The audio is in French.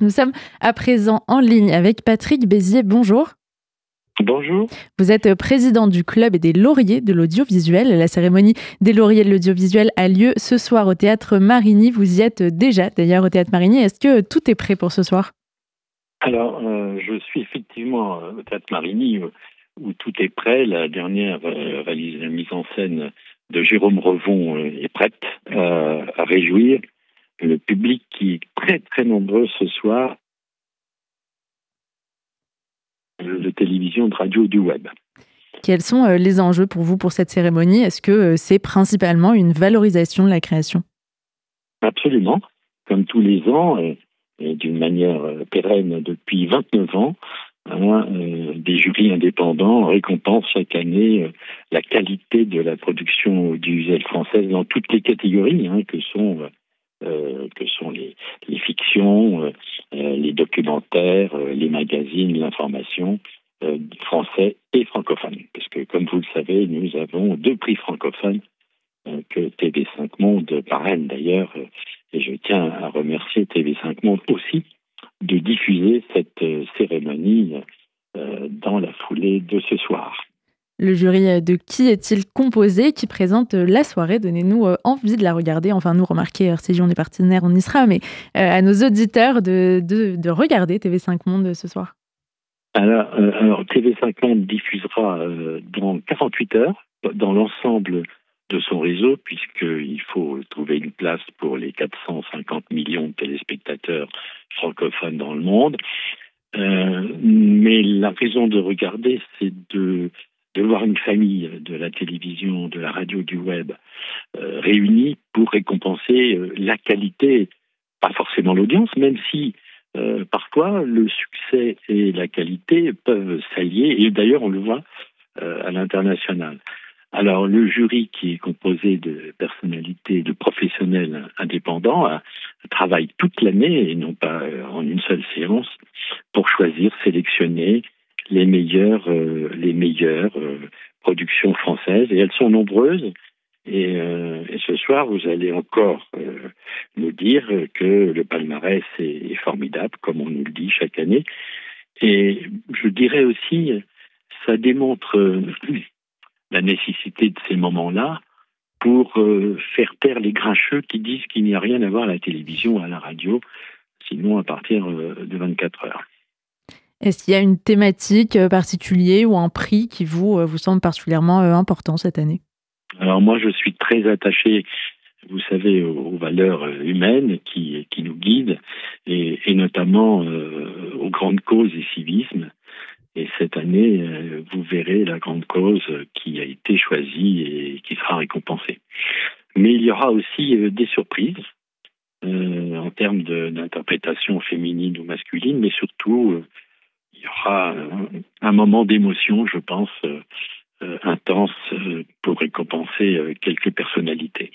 Nous sommes à présent en ligne avec Patrick Bézier. Bonjour. Bonjour. Vous êtes président du club et des lauriers de l'audiovisuel. La cérémonie des lauriers de l'audiovisuel a lieu ce soir au théâtre Marigny. Vous y êtes déjà d'ailleurs au théâtre Marigny. Est-ce que tout est prêt pour ce soir? Alors, euh, je suis effectivement au théâtre Marigny où tout est prêt. La dernière euh, mise en scène de Jérôme Revon euh, est prête à réjouir le public qui est très très nombreux ce soir de télévision, de radio, du web. Quels sont euh, les enjeux pour vous pour cette cérémonie? Est-ce que euh, c'est principalement une valorisation de la création? Absolument. Comme tous les ans, et, d'une manière euh, pérenne depuis 29 ans, hein, des jurys indépendants récompensent chaque année la qualité de la production audiovisuelle française dans toutes les catégories, hein, que sont euh, que sont les, les fictions, euh, euh, les documentaires, les magazines, l'information français et francophone. Parce que, comme vous le savez, nous avons deux prix francophones que TV5 Monde parraine d'ailleurs. Et je tiens à remercier TV5 Monde aussi de diffuser cette cérémonie dans la foulée de ce soir. Le jury euh, de qui est-il composé qui présente euh, la soirée? Donnez-nous euh, envie de la regarder. Enfin, nous, remarquez, RCJ, on est partenaires, on y sera, mais à nos auditeurs de, de, regarder TV5 Monde ce soir. Alors, TV5 Monde diffusera dans 48 heures dans l'ensemble de son réseau, puisqu'il faut trouver une place pour les 450 millions de téléspectateurs francophones dans le monde. mais la raison de regarder, c'est de de voir une famille de la télévision, de la radio, du web euh, réunie pour récompenser euh, la qualité, pas forcément l'audience, même si euh, parfois le succès et la qualité peuvent s'allier, et d'ailleurs on le voit à l'international. Alors le jury qui est composé de personnalités, de professionnels indépendants, travaille toute l'année et non pas en une seule séance pour choisir, sélectionner les meilleures, euh, les meilleures euh, productions françaises, et elles sont nombreuses. Et, euh, et, ce soir, vous allez encore nous dire que le palmarès est, formidable, comme on nous le dit chaque année. Et je dirais aussi, ça démontre la nécessité de ces moments-là pour faire taire les grincheux qui disent qu'il n'y a rien à voir à la télévision, à la radio, sinon à partir de 24 heures. Est-ce qu'il y a une thématique euh, particulière ou un prix qui vous, euh, vous semble particulièrement euh, important cette année? Alors moi, je suis très attaché, vous savez, aux, valeurs humaines qui, qui nous guident et, notamment aux grandes causes et civisme. Et cette année, vous verrez la grande cause qui a été choisie et qui sera récompensée. Mais il y aura aussi des surprises en termes d'interprétation féminine ou masculine, mais surtout il y aura un, moment d'émotion, je pense, euh, euh, intense euh, pour récompenser quelques personnalités.